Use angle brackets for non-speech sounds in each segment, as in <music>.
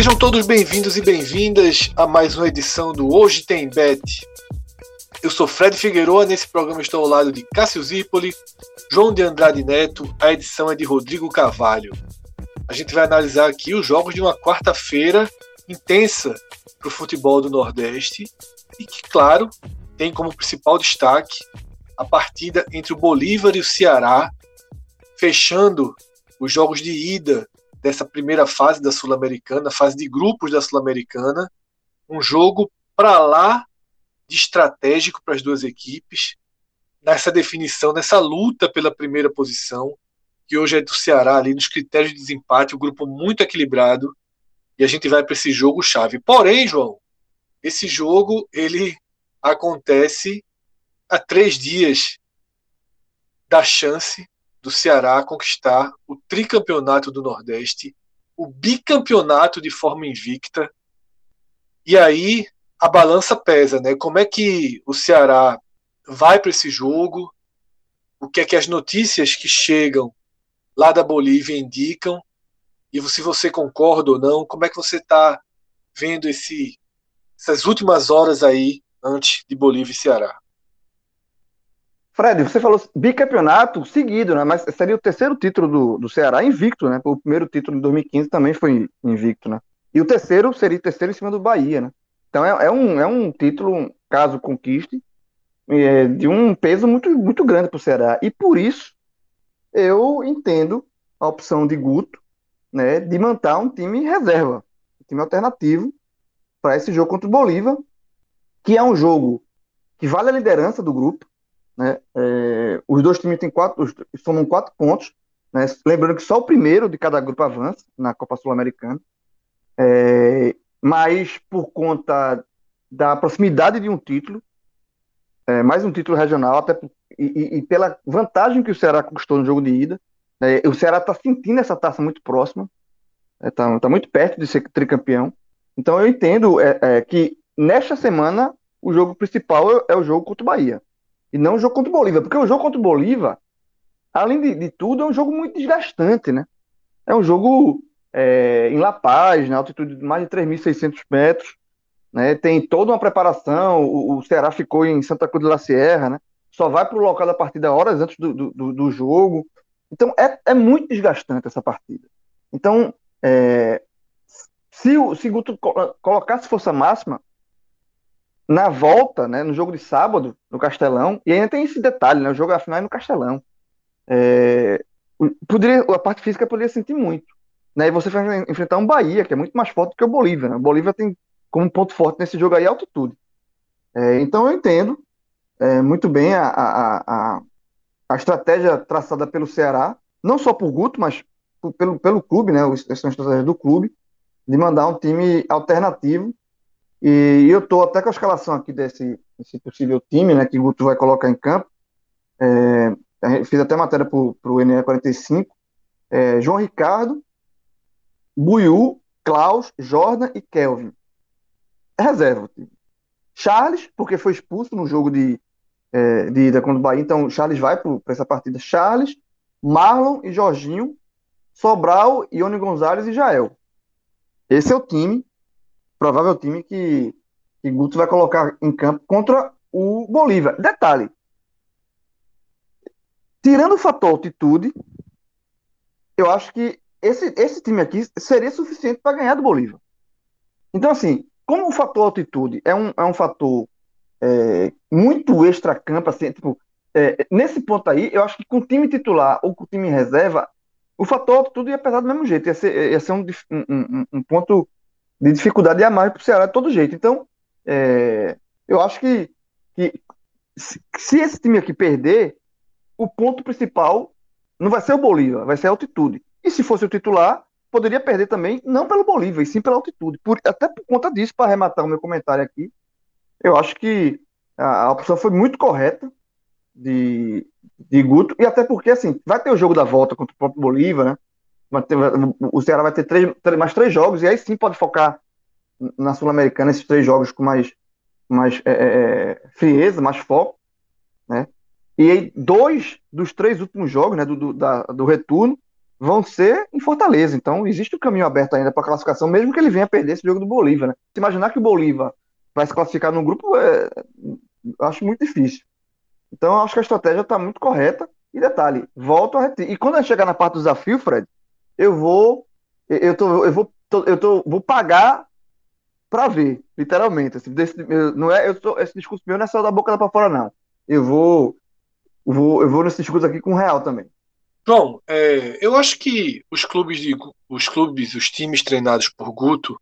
Sejam todos bem-vindos e bem-vindas a mais uma edição do Hoje Tem Bet. Eu sou Fred Figueroa, nesse programa estou ao lado de Cássio Zipoli, João de Andrade Neto, a edição é de Rodrigo Carvalho. A gente vai analisar aqui os jogos de uma quarta-feira intensa para o futebol do Nordeste e que, claro, tem como principal destaque a partida entre o Bolívar e o Ceará, fechando os jogos de ida dessa primeira fase da Sul-Americana, fase de grupos da Sul-Americana, um jogo para lá de estratégico para as duas equipes, nessa definição, nessa luta pela primeira posição, que hoje é do Ceará ali nos critérios de desempate, um grupo muito equilibrado, e a gente vai para esse jogo chave. Porém, João, esse jogo ele acontece há três dias da chance do Ceará conquistar o tricampeonato do Nordeste, o bicampeonato de forma invicta. E aí a balança pesa, né? Como é que o Ceará vai para esse jogo? O que é que as notícias que chegam lá da Bolívia indicam? E se você concorda ou não, como é que você está vendo esse, essas últimas horas aí antes de Bolívia e Ceará? Fred, você falou bicampeonato seguido, né? Mas seria o terceiro título do, do Ceará invicto, né? O primeiro título de 2015 também foi invicto, né? E o terceiro seria o terceiro em cima do Bahia, né? Então é, é um, é um título, caso conquiste, é, de um peso muito, muito grande para o Ceará. E por isso eu entendo a opção de Guto, né? De manter um time reserva, um time alternativo para esse jogo contra o Bolívar, que é um jogo que vale a liderança do grupo né? É, os dois times têm quatro, somam quatro pontos. Né? Lembrando que só o primeiro de cada grupo avança na Copa Sul-Americana. É, mas por conta da proximidade de um título, é, mais um título regional, até e, e, pela vantagem que o Ceará conquistou no jogo de ida, é, o Ceará está sentindo essa taça muito próxima, está é, tá muito perto de ser tricampeão. Então eu entendo é, é, que nesta semana o jogo principal é, o jogo contra o Bahia. E não o jogo contra o Bolívar. Porque o jogo contra o Bolívar, além de, de tudo, é um jogo muito desgastante, né? É um jogo é, em La Paz, na altitude de mais de 3.600 metros. Né? Tem toda uma preparação. O, o, Ceará ficou em Santa Cruz de la Sierra, né? Só vai para o local da partida horas antes do, do, do jogo. Então, é, é muito desgastante essa partida. Então, é, se o se Guto colocasse força máxima, na volta, né, no jogo de sábado, no Castelão, e ainda tem esse detalhe, né, o jogo final é no Castelão. É, poderia, a parte física poderia sentir muito. Né, e você vai enfrentar um Bahia, que é muito mais forte que o Bolívia. Né? O Bolívia tem como ponto forte nesse jogo aí a altitude. É, então eu entendo é, muito bem a, a, a, a, estratégia traçada pelo Ceará, não só por Guto, mas pelo, pelo clube, né, essa estratégia do clube, de mandar um time alternativo e eu estou até com a escalação aqui desse, desse, possível time, né, que o Guto vai colocar em campo. É, fiz até matéria para o NE45. É, João Ricardo, Buiu, Klaus, Jordan e Kelvin. É reserva o time. Charles, porque foi expulso no jogo de, é, de ida contra o Bahia, então Charles vai para essa partida. Charles, Marlon e Jorginho, Sobral, Ione Gonzalez e Jael. Esse é o time provável time que, que Guto vai colocar em campo contra o Bolívar. Detalhe: tirando o fator altitude, eu acho que esse, esse time aqui seria suficiente para ganhar do Bolívar. Então, assim, como o fator altitude é um, é um fator é, muito extra-campo, assim, tipo, é, nesse ponto aí, eu acho que com o time titular ou com o time reserva, o fator altitude ia pesar do mesmo jeito, ia ser, ia ser um, um, um ponto de dificuldade a mais para o Ceará de todo jeito. Então, é, eu acho que, que se, se esse time aqui perder, o ponto principal não vai ser o Bolívar, vai ser a altitude. E se fosse o titular, poderia perder também, não pelo Bolívar, e sim pela altitude. Por, até por conta disso, para arrematar o meu comentário aqui, eu acho que a, a opção foi muito correta de, de Guto, e até porque, assim, vai ter o jogo da volta contra o próprio Bolívar, né? O Ceará vai ter três, mais três jogos, e aí sim pode focar na Sul-Americana esses três jogos com mais, mais é, é, é frieza, mais foco, né? E aí, dois dos três últimos jogos, né, do, do, da, do retorno, vão ser em Fortaleza. Então, existe um caminho aberto ainda para a classificação, mesmo que ele venha perder esse jogo do Bolívar. Né? Se imaginar que o Bolívar vai se classificar num grupo, é, acho muito difícil. Então, acho que a estratégia está muito correta. E detalhe, volto a. E quando eu chegar na parte do desafio, Fred, eu vou. Eu, tô, eu vou, eu tô, vou pagar para ver, literalmente. Assim, desse, não é, eu tô, esse discurso meu não é só da boca para fora, não. Eu vou, vou, eu vou nesse discurso aqui com real também. João, é, eu acho que os clubes, de, os clubes, os times treinados por Guto,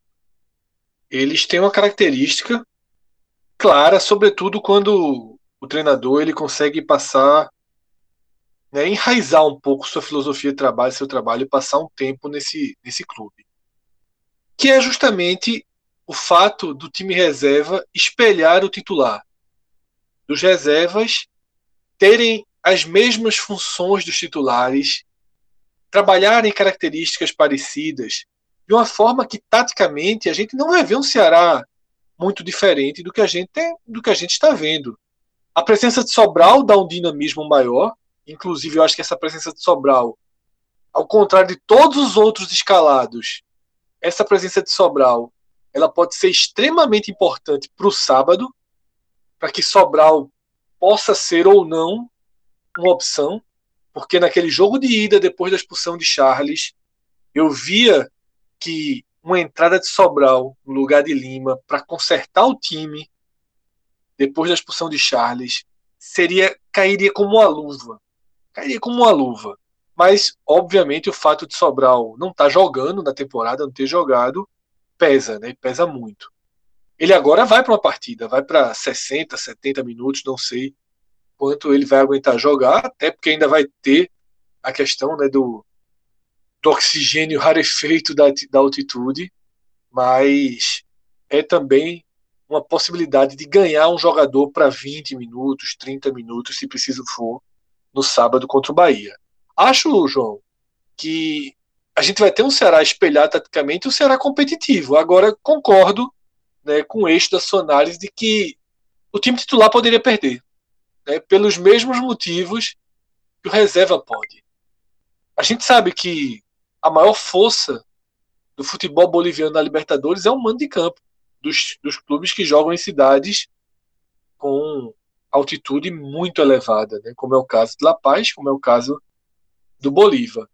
eles têm uma característica clara, sobretudo quando o treinador ele consegue passar, né, enraizar um pouco sua filosofia de trabalho, seu trabalho e passar um tempo nesse, nesse clube. Que é justamente o fato do time reserva espelhar o titular. Dos reservas terem as mesmas funções dos titulares, trabalharem características parecidas, de uma forma que taticamente a gente não vai ver um Ceará muito diferente do que a gente do que a gente está vendo. A presença de Sobral dá um dinamismo maior, inclusive eu acho que essa presença de Sobral, ao contrário de todos os outros escalados, essa presença de Sobral, ela pode ser extremamente importante para o sábado, para que Sobral possa ser ou não uma opção, porque naquele jogo de ida, depois da expulsão de Charles, eu via que uma entrada de Sobral no lugar de Lima para consertar o time depois da expulsão de Charles seria cairia como uma luva. Cairia como uma luva. Mas, obviamente, o fato de Sobral não estar tá jogando na temporada, não ter jogado, pesa, né? Pesa muito. Ele agora vai para uma partida, vai para 60, 70 minutos, não sei quanto ele vai aguentar jogar, até porque ainda vai ter a questão né, do, do oxigênio rarefeito da, da altitude, mas é também uma possibilidade de ganhar um jogador para 20 minutos, 30 minutos, se preciso for, no sábado contra o Bahia. Acho, João, que a gente vai ter um Ceará espelhado taticamente e um Ceará competitivo. Agora, concordo né, com o eixo da sua análise de que o time titular poderia perder né, pelos mesmos motivos que o reserva pode. A gente sabe que a maior força do futebol boliviano na Libertadores é o mando de campo dos, dos clubes que jogam em cidades com altitude muito elevada, né, como é o caso de La Paz, como é o caso do Bolívar.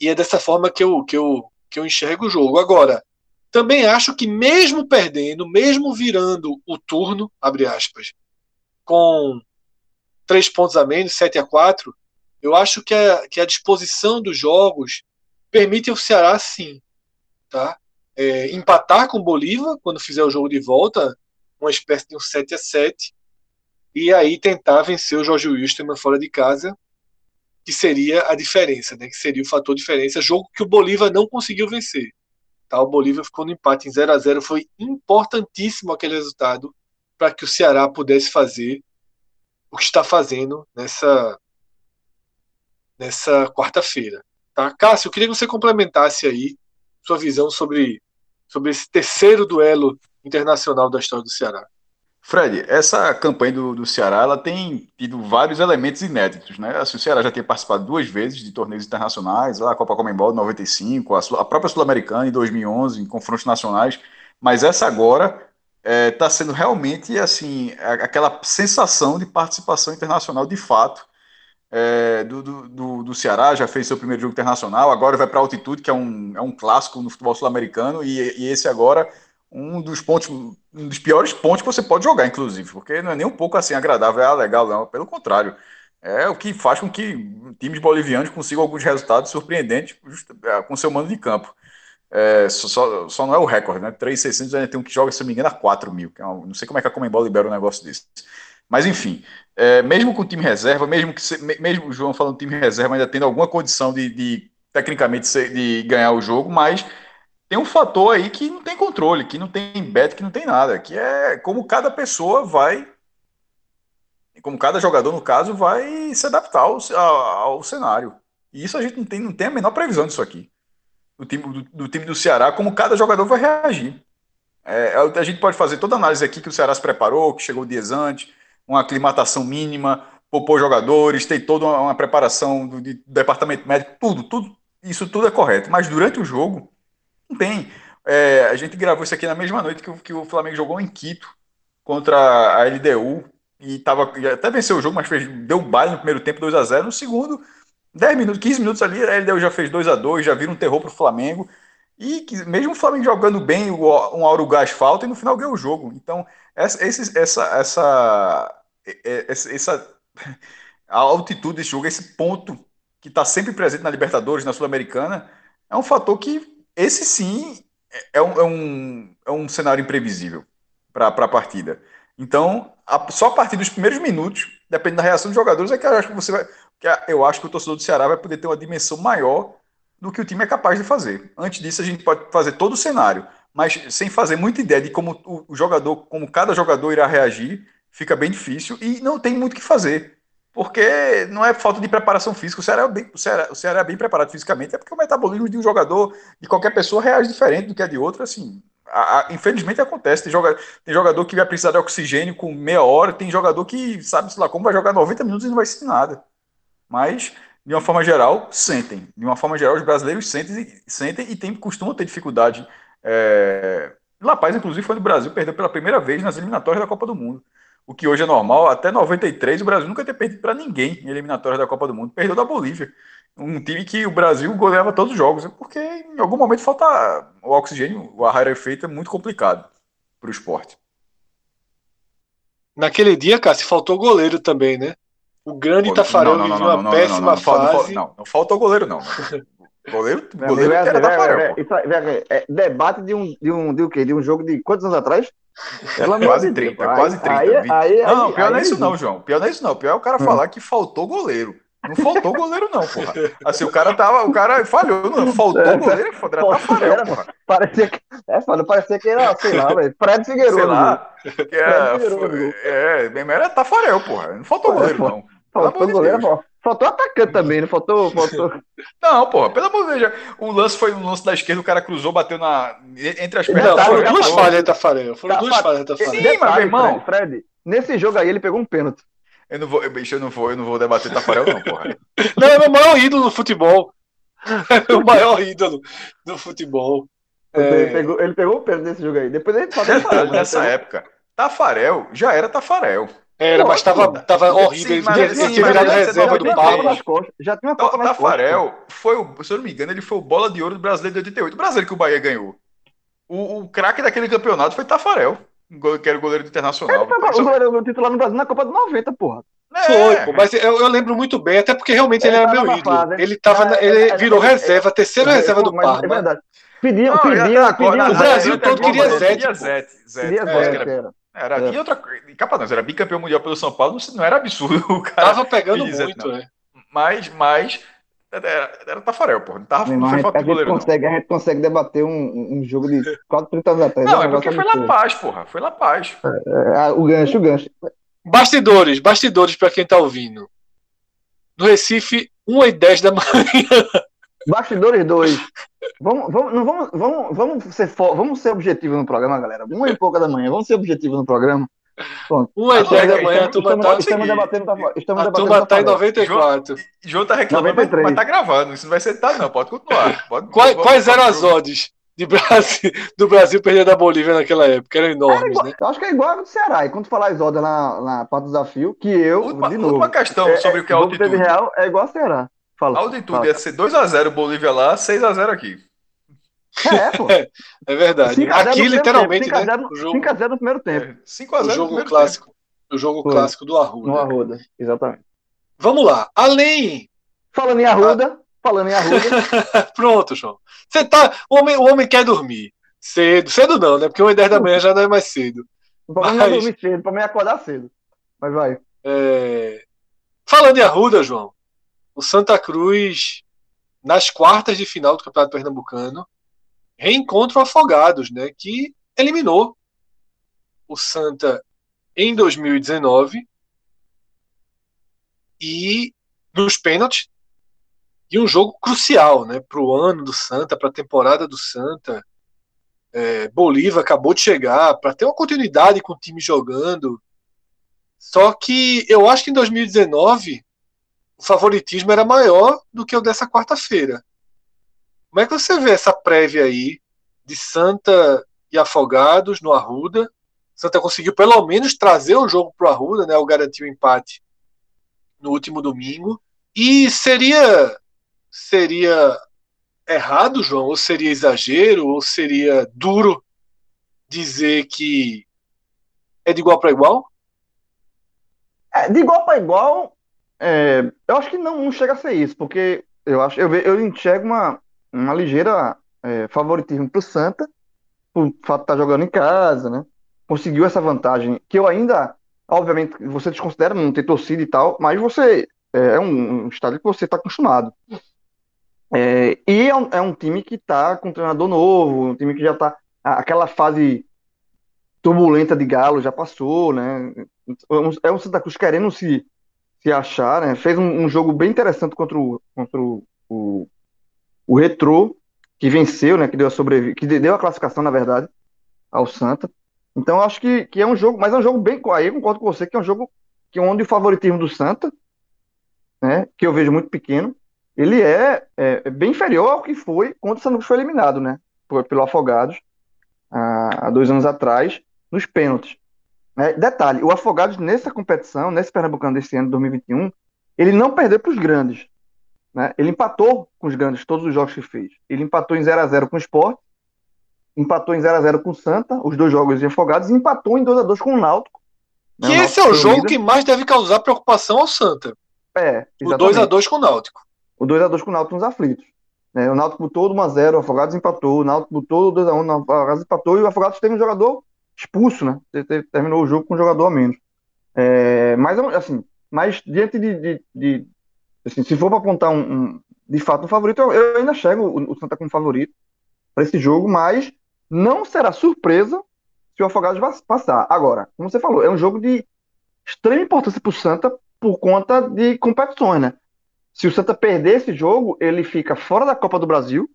E é dessa forma que eu, que eu, que eu enxergo o jogo. Agora, também acho que mesmo perdendo, mesmo virando o turno, abre aspas, com três pontos a menos, 7 a 4, eu acho que a, que a disposição dos jogos permite ao Ceará, sim, tá? É, empatar com o Bolívar quando fizer o jogo de volta, uma espécie de um 7 a 7 e aí tentar vencer o Jorge Wilstermann fora de casa, que seria a diferença, né? Que seria o fator diferença, jogo que o Bolívar não conseguiu vencer. Tá? O Bolívar ficou no empate em 0 a 0 foi importantíssimo aquele resultado para que o Ceará pudesse fazer o que está fazendo nessa nessa quarta-feira. Tá? Cássio, eu queria que você complementasse aí sua visão sobre, sobre esse terceiro duelo internacional da história do Ceará. Fred, essa campanha do, do Ceará ela tem tido vários elementos inéditos, né? Assim, o Ceará já tem participado duas vezes de torneios internacionais, a Copa Comembol de 95, a, a própria Sul-Americana em 2011, em confrontos nacionais, mas essa agora está é, tá sendo realmente assim aquela sensação de participação internacional de fato é, do, do, do, Ceará, já fez seu primeiro jogo internacional, agora vai para altitude, que é um, é um clássico no futebol sul-americano, e, e, esse agora um dos pontos, um dos piores pontos que você pode jogar, inclusive, porque não é nem um pouco assim agradável, é legal, não, pelo contrário. É o que faz com que times bolivianos consigam alguns resultados surpreendentes é, com seu mando de campo. É, só, só, não é o recorde, né? 3,600 ainda tem um que joga, se não me engano, a 4 mil. É não sei como é que a Comembol libera um negócio desse. Mas enfim, é, mesmo com o time reserva, mesmo que mesmo o João falando time reserva, ainda tendo alguma condição de, de tecnicamente ser, de ganhar o jogo, mas tem um fator aí que não tem controle, que não tem bet, que não tem nada, que é como cada pessoa vai, como cada jogador, no caso, vai se adaptar ao, ao, cenário. E isso a gente não tem, não tem a menor previsão disso aqui. Do time do, do time do Ceará, como cada jogador vai reagir. É, a gente pode fazer toda a análise aqui que o Ceará se preparou, que chegou dias antes, uma aclimatação mínima, poupou jogadores, tem toda uma, uma preparação do, do, departamento médico, tudo, tudo, isso tudo é correto. Mas durante o jogo, não tem. É, a gente gravou isso aqui na mesma noite que, que o Flamengo jogou em Quito contra a LDU e tava, até venceu o jogo, mas fez, deu baile no primeiro tempo 2 a 0 No segundo, 10 minutos, 15 minutos ali, a LDU já fez 2 a 2 já vira um terror para o Flamengo. E mesmo o Flamengo jogando bem, um hora o gás falta e no final ganhou o jogo. Então, essa, essa, essa, essa a altitude desse jogo, esse ponto que está sempre presente na Libertadores, na Sul-Americana, é um fator que esse sim é um, é um, é um cenário imprevisível para a partida. Então, a, só a partir dos primeiros minutos, dependendo da reação dos jogadores, é que eu acho que você vai. Que eu acho que o torcedor do Ceará vai poder ter uma dimensão maior do que o time é capaz de fazer. Antes disso, a gente pode fazer todo o cenário, mas sem fazer muita ideia de como o jogador, como cada jogador irá reagir, fica bem difícil e não tem muito o que fazer porque não é falta de preparação física. O Ceará, é bem, o, Ceará, o Ceará é bem preparado fisicamente, é porque o metabolismo de um jogador, de qualquer pessoa, reage diferente do que é de outro. Assim, a, a, infelizmente acontece. Tem jogador, tem jogador que vai precisar de oxigênio com meia hora, tem jogador que sabe, sei lá, como vai jogar 90 minutos e não vai sentir nada. Mas, de uma forma geral, sentem. De uma forma geral, os brasileiros sentem, sentem e tem, costumam ter dificuldade. É... La Paz, inclusive, foi no Brasil, perdeu pela primeira vez nas eliminatórias da Copa do Mundo o que hoje é normal. Até 93, o Brasil nunca tinha perdido para ninguém em eliminatórias da Copa do Mundo. Perdeu da Bolívia. Um time que o Brasil goleava todos os jogos, porque em algum momento falta o oxigênio, o ar efeito é muito complicado para o esporte. Naquele dia, cara, se faltou goleiro também, né? O grande Tafarel viveu uma péssima fase. Não, não faltou goleiro, não. Goleiro, goleiro era Tafarel. É, debate de um, de um, de um, de um jogo de quantos anos atrás? Ela quase 30, aí, quase 30. Aí, aí, não, pior não é isso não, João. Pior não é isso não. Pior é o cara hum. falar que faltou goleiro. Não faltou goleiro, não, porra. Assim, o cara tava. O cara falhou, não. Faltou é, goleiro, foda, era Tafarel, porra. Parecia que. É, foda, parecia que era, sei lá, velho. Fred Figueiredo. Sei lá. Que era, é, é, era Tafarel, porra. Não faltou goleiro, não. Faltou goleiro, porra. Faltou atacante também, não faltou, faltou. <laughs> Não, porra, pelo amor de Deus. O lance foi um lance da esquerda, o cara cruzou, bateu na, entre as pernas. Tá, foram duas falhas, Tafarel. Foram tá, duas falhas, Tafarel. Sim, mas, meu irmão. Fred, Fred, nesse jogo aí ele pegou um pênalti. Eu não vou, bicho, eu não vou, eu não vou debater Tafarel, não, porra. <laughs> não, <laughs> é o maior ídolo do futebol. É o maior ídolo do futebol. É... Ele, pegou, ele pegou o pênalti nesse jogo aí. Depois ele falou. Nessa época, Tafarel já era Tafarel. Era, mas estava tava horrível. Sim, ele tinha virado reserva do Parma. Já tinha uma Copa nas Tafarel foi, o, se eu não me engano, ele foi o bola de ouro do brasileiro de 88. O brasileiro que o Bahia ganhou. O, o craque daquele campeonato foi Tafarel, que era o goleiro do Internacional. Ele foi o goleiro titular no Brasil na Copa de 90, porra. É. Foi, pô, mas eu, eu, lembro muito bem, até porque realmente ele, ele era meu ídolo. Fase, ele, tava, é, ele é, virou é, reserva, terceira reserva do Parma. É verdade. Pediam, pediam, pediam. O Brasil todo queria Zete. Queria Zete. Zete. Era, é. e outra capa não, era bicampeão mundial pelo São Paulo, não era absurdo <laughs> o cara. Tava pegando muito, né? Mas, mas era, era Tafarel, pô. Não tava não, foi falta de goleiro. Consegue, a gente consegue debater um, um jogo de <laughs> quase 30 anos atrás. Não, é, é porque foi La Paz, porra. Foi La Paz. É, é, o gancho, o gancho. Bastidores, bastidores para quem tá ouvindo. No Recife, 1 e 10 da <laughs> manhã. Bastidores 2. Vamos, vamos, não vamos, vamos, vamos, ser, vamos ser objetivos no programa, galera. Uma e pouca da manhã, vamos ser objetivos no programa. Pronto. Uma e dez da manhã, a turma estamos, tá. Estamos debatendo, estamos a turma tá em 94. João, João tá reclamando, mas, mas tá gravando. Isso não vai ser tá, não. Pode continuar. Pode, quais, pode, quais eram as odds de Brasil, do Brasil perder da Bolívia naquela época? Eram enormes, igual, né? Eu acho que é igual a do Ceará. E quando falar as odds na, na parte do desafio, que eu, última, de novo. Última questão é, sobre o que é altitude. real é igual a Ceará. Fala, altitude fala. ia ser 2x0 Bolívia lá, 6x0 aqui. É, pô. <laughs> é verdade. Aqui, literalmente, né? 5x0 no primeiro tempo. 5x0 é, o jogo clássico. Tempo. O jogo Foi. clássico do Arruda. No Arruda, exatamente. Vamos lá. Além. Falando em Arruda, falando em Arruda. <laughs> Pronto, João. Você tá. O homem, o homem quer dormir. Cedo. Cedo não, né? Porque 1 e 10 da manhã já não é mais cedo. O problema Mas- é dormir cedo, pra mim acordar cedo. Mas vai. É, Falando em Arruda, João, o Santa Cruz, nas quartas de final do Campeonato Pernambucano, reencontra o Afogados, né? Que eliminou o Santa em 2019 e nos pênaltis. E um jogo crucial, né? Para o ano do Santa, para a temporada do Santa. É, Bolívar acabou de chegar para ter uma continuidade com o time jogando. Só que eu acho que em 2019 o favoritismo era maior do que o dessa quarta-feira. Como é que você vê essa prévia aí de Santa e Afogados no Arruda? Santa conseguiu pelo menos trazer o jogo para o Arruda, né? O garantiu o empate no último domingo. E seria seria errado, João? Ou seria exagero? Ou seria duro dizer que é de igual para igual? É, de igual para igual, é, eu acho que não, não chega a ser isso, porque eu acho, eu, eu enxergo uma, uma ligeira é, favoritismo pro Santa, por fato de estar jogando em casa, né? Conseguiu essa vantagem, que eu ainda, obviamente, você desconsidera não ter torcida e tal, mas você é, é um, um estádio que você está acostumado. É, e é um, é um time que está com um treinador novo, um time que já está aquela fase turbulenta de Galo já passou, né? É um Santa Cruz querendo se, se achar, né? Fez um, um jogo bem interessante contra o, contra o, o, o Retrô, que venceu, né? Que deu a sobrevi que deu a classificação, na verdade, ao Santa. Então, acho que, que é um jogo, mas é um jogo bem. Aí eu concordo com você que é um jogo que onde o favoritismo do Santa, né? Que eu vejo muito pequeno, ele é, é, é bem inferior ao que foi quando o Santa foi eliminado, né? Pelo Afogados, há dois anos atrás, nos pênaltis. Né? detalhe, o Afogados nessa competição, nesse Pernambucano desse ano, 2021, ele não perdeu para os grandes. Né? Ele empatou com os grandes todos os jogos que fez. Ele empatou em 0 a 0 com o Sport, empatou em 0 a 0 com o Santa, os dois jogos de Afogados, e empatou em 2 a 2 com o Náutico. né? Que O esse é o jogo líder. que mais deve causar preocupação ao Santa. É, O exatamente. 2x2 com o Náutico. O 2x2 com o Náutico nos aflitos. né? O Náutico botou do 1x0, o Afogados empatou, o Náutico botou do 2x1, o Afogados empatou, e o Afogados teve um jogador expulso, né? Te- te- Terminou o jogo com um jogador a menos. É, mas, assim, mas diante de, de- de- assim, se for para apontar um, um- de fato um favorito, eu, eu ainda chego o, o Santa como favorito para esse jogo, mas não será surpresa se o Afogados passar. Agora, como você falou, é um jogo de extrema importância para o Santa por conta de competições, né? Se o Santa perder esse jogo, ele fica fora da Copa do Brasil,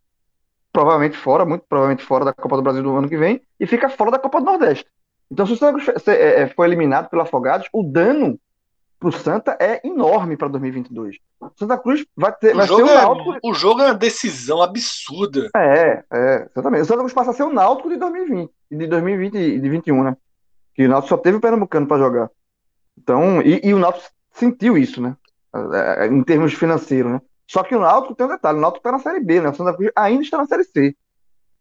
provavelmente fora, muito provavelmente fora da Copa do Brasil do ano que vem, e fica fora da Copa do Nordeste. Então, se o Santa Cruz é, é, for eliminado pelo Afogados, o dano para o Santa é enorme para 2022. O Santa Cruz vai ter, O vai ser jogo, o é, Náutico. o jogo é uma decisão absurda. É, é, exatamente. O Santa Cruz passa a ser o Náutico de 2020, e de 2020 e de 21, né? Que o Náutico só teve o Pernambucano para jogar. Então, e, e o Náutico sentiu isso, né? É, Em termos financeiros, né? Só que o Náutico tem um detalhe, o Náutico está na Série B, né? O Santa Cruz ainda está na Série C.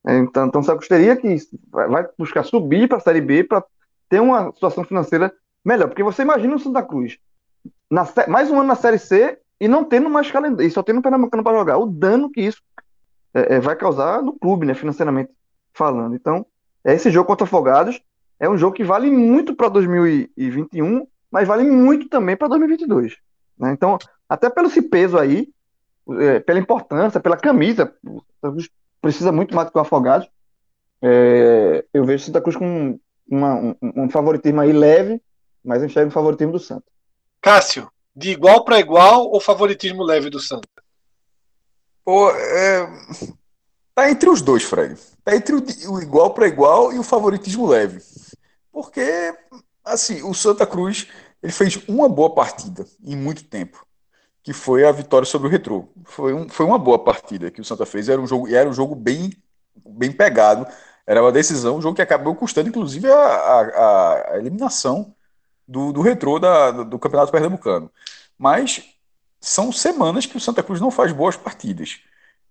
É, Então, então o Santa Cruz teria que vai buscar subir para a Série B para ter uma situação financeira melhor. Porque você imagina o Santa Cruz na mais um ano na Série C e não tendo mais calendário, e só tendo o Pernambucano para jogar. O dano que isso é, é, vai causar no clube, né? Financeiramente falando. Então, é esse jogo contra Afogados é um jogo que vale muito para 2021, mas vale muito também para 2022. Né? Então, até pelo esse peso aí, é, pela importância, pela camisa, o Santa Cruz precisa muito mais do que o Afogados. É, eu vejo o Santa Cruz com uma- um, um favoritismo aí leve, mas enxergo o favoritismo do Santa. Cássio, de igual para igual ou favoritismo leve do Santa? Pô, é... Tá entre os dois, Fred. Tá entre o, o igual para igual e o favoritismo leve. Porque, assim, o Santa Cruz ele fez uma boa partida em muito tempo, que foi a vitória sobre o Retrô. Foi, um, foi uma boa partida que o Santa fez. Era um jogo, era um jogo bem, bem pegado. Era uma decisão, um jogo que acabou custando, inclusive, a, a, a eliminação do, do Retrô da, do Campeonato Pernambucano. Mas são semanas que o Santa Cruz não faz boas partidas.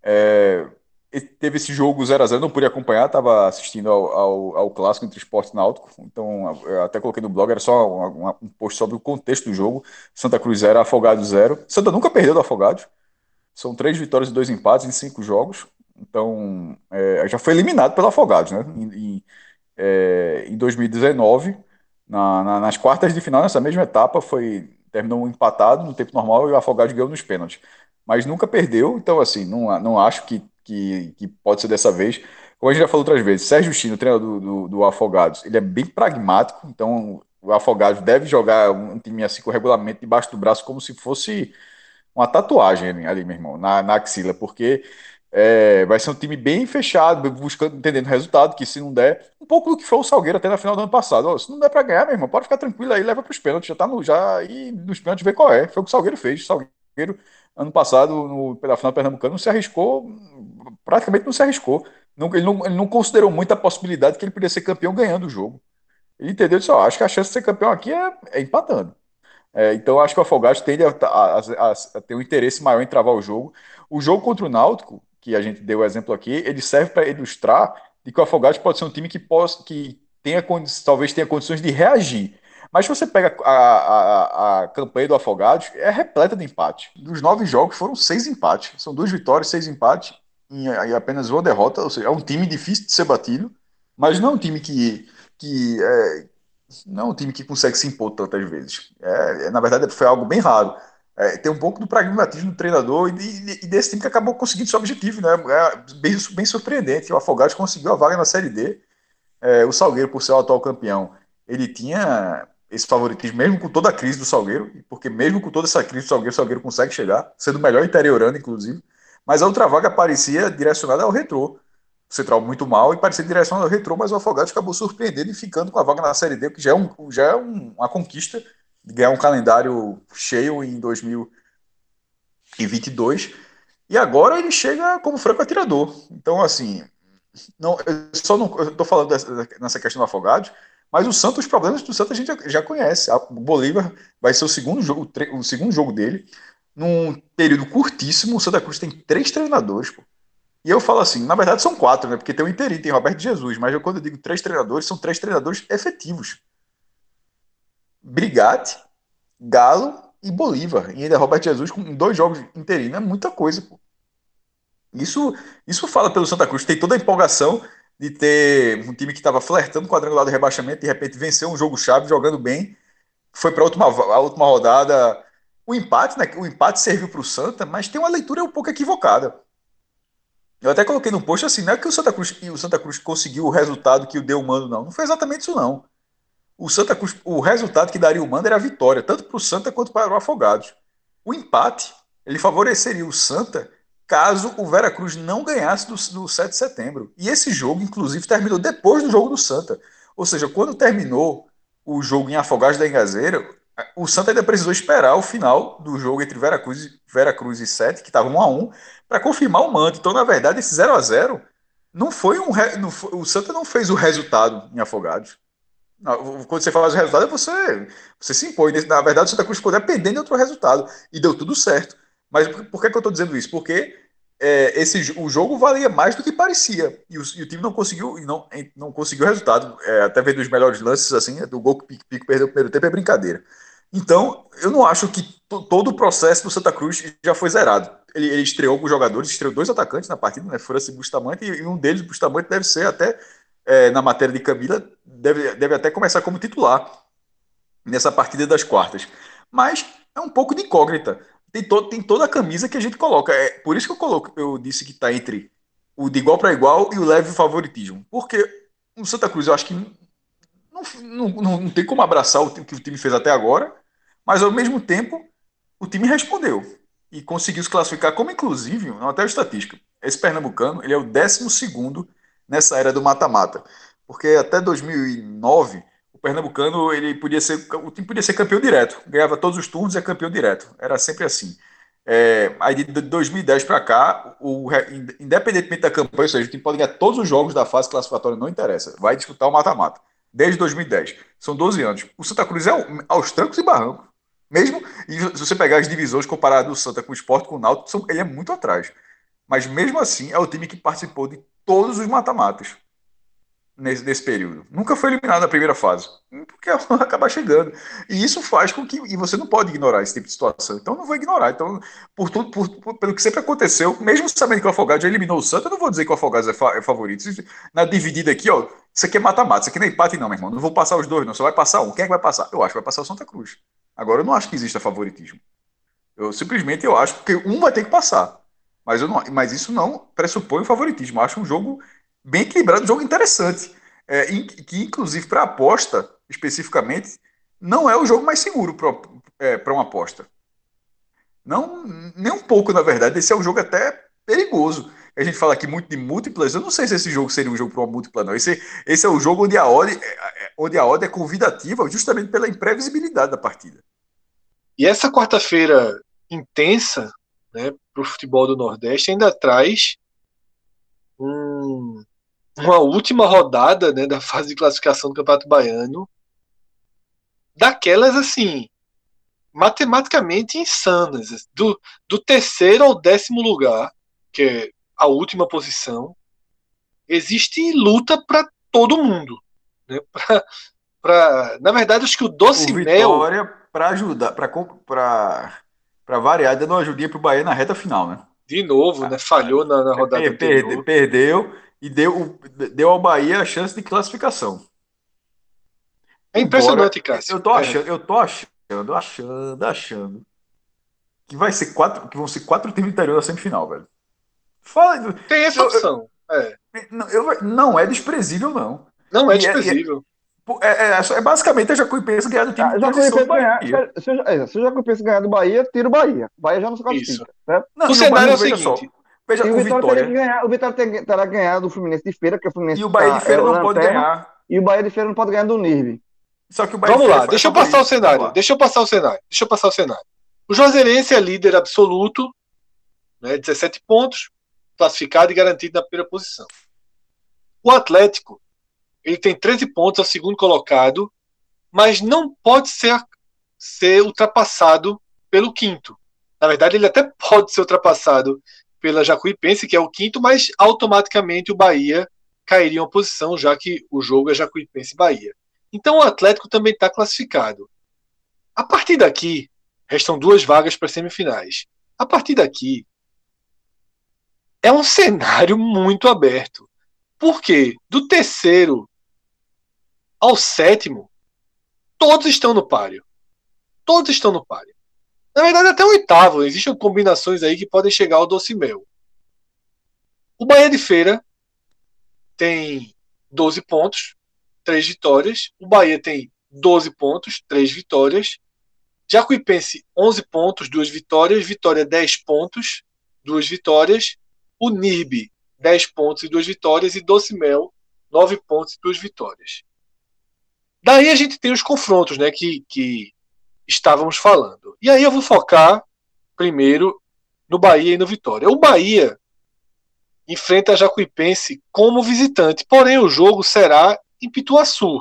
É, teve esse jogo 0x0, não pude acompanhar, estava assistindo ao, ao, ao, clássico entre esporte e náutico, então até coloquei no blog, era só uma, um post sobre o contexto do jogo, Santa Cruz 0, Afogados 0, Santa nunca perdeu do Afogados, são três vitórias e dois empates em cinco jogos, então é, já foi eliminado pelo Afogados, né, em, em, é, em 2019, na, na, nas quartas de final, nessa mesma etapa, foi terminou empatado no tempo normal e o Afogados ganhou nos pênaltis, mas nunca perdeu, então assim, não, não acho que que, que pode ser dessa vez. Como a gente já falou outras vezes, Sérgio Chino, treinador do, do, do, Afogados, ele é bem pragmático, então o Afogados deve jogar um time assim com regulamento debaixo do braço como se fosse uma tatuagem ali, meu irmão, na, na axila, porque é, vai ser um time bem fechado, buscando, entendendo o resultado, que se não der, um pouco do que foi o Salgueiro até na final do ano passado. Se não der para ganhar, meu irmão, pode ficar tranquilo aí, leva para os pênaltis, já tá no, já, e nos pênaltis vê qual é. Foi o que o Salgueiro fez. O Salgueiro ano passado, no, pela final pernambucana, não se arriscou, praticamente não se arriscou. Não, ele, não, ele não considerou muito a possibilidade que ele poderia ser campeão ganhando o jogo. Ele entendeu disse, ó, acho que a chance de ser campeão aqui é, é empatando. É, então acho que o Afogados tende a, a, a, a, ter um interesse maior em travar o jogo. O jogo contra o Náutico, que a gente deu o exemplo aqui, ele serve para ilustrar de que o Afogados pode ser um time que, possa, que tenha, talvez tenha condições de reagir. Mas se você pega a, a, a, campanha do Afogados, é repleta de empate. Dos nove jogos foram seis empates. São duas vitórias, seis empates e, e apenas uma derrota. Ou seja, é um time difícil de ser batido, mas não é um time que, que é, não é um time que consegue se impor tantas vezes. É, é na verdade, foi algo bem raro. É, tem um pouco do pragmatismo do treinador e, e, desse time que acabou conseguindo seu objetivo, né? É bem, bem surpreendente. O Afogados conseguiu a vaga na Série D. É, o Salgueiro, por ser o atual campeão, ele tinha esse favoritismo, mesmo com toda a crise do Salgueiro, porque mesmo com toda essa crise do Salgueiro, o Salgueiro consegue chegar, sendo o melhor interiorando, inclusive. Mas a outra vaga parecia direcionada ao retrô. O Central muito mal e parecia direcionada ao retrô, mas o Afogados acabou surpreendendo e ficando com a vaga na Série D, que já é, um, já é um, uma conquista de ganhar um calendário cheio em 2022. E agora ele chega como franco atirador. Então, assim, não, eu só não estou falando dessa, nessa questão do Afogados, mas o Santos, os problemas do Santos a gente já, conhece. O Bolívar vai ser o segundo jogo, o segundo jogo dele. Num período curtíssimo, o Santa Cruz tem três treinadores, pô. E eu falo assim, na verdade são quatro, né? Porque tem o Interi, tem Roberto Jesus, mas eu, quando eu digo três treinadores, são três treinadores efetivos. Brigatti, Galo e Bolívar. E ainda Roberto Jesus com dois jogos interinos. É muita coisa, pô. Isso, isso fala pelo Santa Cruz. Tem toda a empolgação de ter um time que estava flertando com o quadrangular do rebaixamento, de repente venceu um jogo-chave, jogando bem, foi para a última, a última rodada. O empate, né? O empate serviu para o Santa, mas tem uma leitura um pouco equivocada. Eu até coloquei no post assim, não é que o Santa Cruz, o Santa Cruz conseguiu o resultado que o deu o mando, não. Não foi exatamente isso, não. O Santa Cruz, o resultado que daria o mando era a vitória, tanto para o Santa quanto para o Afogados. O empate, ele favoreceria o Santa caso o Veracruz não ganhasse do, do 7 de setembro. E esse jogo, inclusive, terminou depois do jogo do Santa. Ou seja, quando terminou o jogo em Afogados da Engazeira, o Santa ainda precisou esperar o final do jogo entre Veracruz, Veracruz e 7, que estava 1 a 1 para confirmar o manto. Então, na verdade, esse 0 a 0 não foi um. Não foi, o Santa não fez o resultado em Afogados. Quando você faz o resultado, você, você se impõe. Na verdade, o Santa Cruz ficou dependendo de outro resultado. E deu tudo certo. Mas por que, que eu estou dizendo isso? Porque é, esse, o jogo valia mais do que parecia. E o, e o time não conseguiu não, não conseguiu resultado. É, até vendo os melhores lances, assim, do gol que Pico, Pico perdeu o primeiro tempo é brincadeira. Então, eu não acho que todo o processo do Santa Cruz já foi zerado. Ele, ele estreou com jogadores, estreou dois atacantes na partida, né? França e Bustamante, e um deles, Bustamante, deve ser até, é, na matéria de Camila, deve, deve até começar como titular nessa partida das quartas. Mas é um pouco de incógnita tem, to, tem toda a camisa que a gente coloca. É por isso que eu coloco, eu disse que está entre o de igual para igual e o leve favoritismo. Porque o Santa Cruz eu acho que não, não, não, não tem como abraçar o que o time fez até agora, mas ao mesmo tempo o time respondeu e conseguiu se classificar como inclusive, até a estatística. Esse pernambucano, ele é o 12 segundo nessa era do mata-mata. Porque até 2009 o Pernambucano ele podia ser o time podia ser campeão direto, ganhava todos os turnos é campeão direto. Era sempre assim. É, aí de 2010 para cá, o, independentemente da campanha, ou seja, o time pode ganhar todos os jogos da fase classificatória, não interessa, vai disputar o mata-mata. Desde 2010. São 12 anos. O Santa Cruz é aos trancos e barrancos. Mesmo, e se você pegar as divisões comparadas do Santa com o Sport, com o Náutico, ele é muito atrás. Mas mesmo assim, é o time que participou de todos os mata-matas nesse, nesse período. Nunca foi eliminado na primeira fase, porque <laughs> acaba chegando. E isso faz com que. E você não pode ignorar esse tipo de situação. Então não vou ignorar. Então, por tudo, por, por, pelo que sempre aconteceu, mesmo sabendo que o Afogados já eliminou o Santos, eu não vou dizer que o Afogados é, fa, é favorito. Na dividida aqui, ó, isso aqui é mata-mata, isso aqui não é empate, não, meu irmão. Não vou passar os dois, não. Só vai passar um. Quem é que vai passar? Eu acho que vai passar o Santa Cruz. Agora, eu não acho que exista favoritismo. Eu simplesmente eu acho que um vai ter que passar. Mas, eu não, mas isso não pressupõe o favoritismo. Eu acho um jogo bem equilibrado, um jogo interessante. É, que, inclusive, para aposta, especificamente, não é o jogo mais seguro para é, uma aposta. Não, nem um pouco, na verdade. Esse é um jogo até perigoso. A gente fala aqui muito de múltiplas. Eu não sei se esse jogo seria um jogo para uma múltipla, não. Esse, esse é o jogo onde a odd, é, é, onde a odd é convidativa justamente pela imprevisibilidade da partida. E essa quarta-feira intensa né, para o futebol do Nordeste ainda traz um, uma última rodada né, da fase de classificação do Campeonato Baiano, daquelas assim, matematicamente insanas. Do, do terceiro ao décimo lugar, que é a última posição, existe luta para todo mundo. Né? <laughs> Pra, pra, na verdade, acho que o Doce o Mel. Vitória para ajudar, para variar, dando uma ajudinha para o Bahia na reta final, né? De novo, né? Falhou na, na rodada. Per, perdeu, perdeu e deu, deu ao Bahia a chance de classificação. É impressionante, cara. Eu tô achando, é. eu tô achando, achando, achando que vai ser quatro, que vão ser quatro times do interior da semifinal, velho. Fala, Tem essa opção. é. Não, eu, não é desprezível, não. Não é, é desprezível. É, é, é, é, basicamente a Jacuipense ganhar do time ah, Jacuipense ganhar, se, se, se o Jacuipense ganhar do Bahia, tira o Bahia. Bahia já não se classifica. o cenário é o seguinte: só, Veja, e o, Vitória, Vitória... que ganhar, o Vitória tem, terá ganhado do Fluminense de feira, porque o Fluminense E o Bahia tá, de feira não pode ganhar. E o Bahia de feira não pode ganhar do Nirve. Só que o Bahia Vamos lá, deixa eu passar o cenário. Deixa eu passar o cenário. Deixa eu passar o cenário. O Juazeirense é líder absoluto, né, 17 pontos, classificado e garantido na primeira posição. O Atlético, ele tem 13 pontos, é o segundo colocado, mas não pode ser, ser ultrapassado pelo quinto. Na verdade, ele até <laughs> pode ser ultrapassado pela Jacuipense, que é o quinto, mas automaticamente o Bahia cairia uma posição, já que o jogo é Jacuipense-Bahia. Então o Atlético também está classificado. A partir daqui, restam duas vagas para semifinais. A partir daqui, é um cenário muito aberto. Porque do terceiro ao sétimo, todos estão no páreo. Todos estão no páreo. Na verdade, até o oitavo. Existem combinações aí que podem chegar ao doce mel. O Bahia de Feira tem 12 pontos, 3 vitórias. O Bahia tem 12 pontos, 3 vitórias. Jacuipense, 11 pontos, 2 vitórias. Vitória, 10 pontos, 2 vitórias. O NIRB, 10 pontos e 2 vitórias. E Doce Mel, 9 pontos e 2 vitórias. Daí a gente tem os confrontos, né? Que, que estávamos falando. E aí eu vou focar primeiro no Bahia e no Vitória. O Bahia enfrenta a Jacuipense como visitante, porém o jogo será em Pituaçu.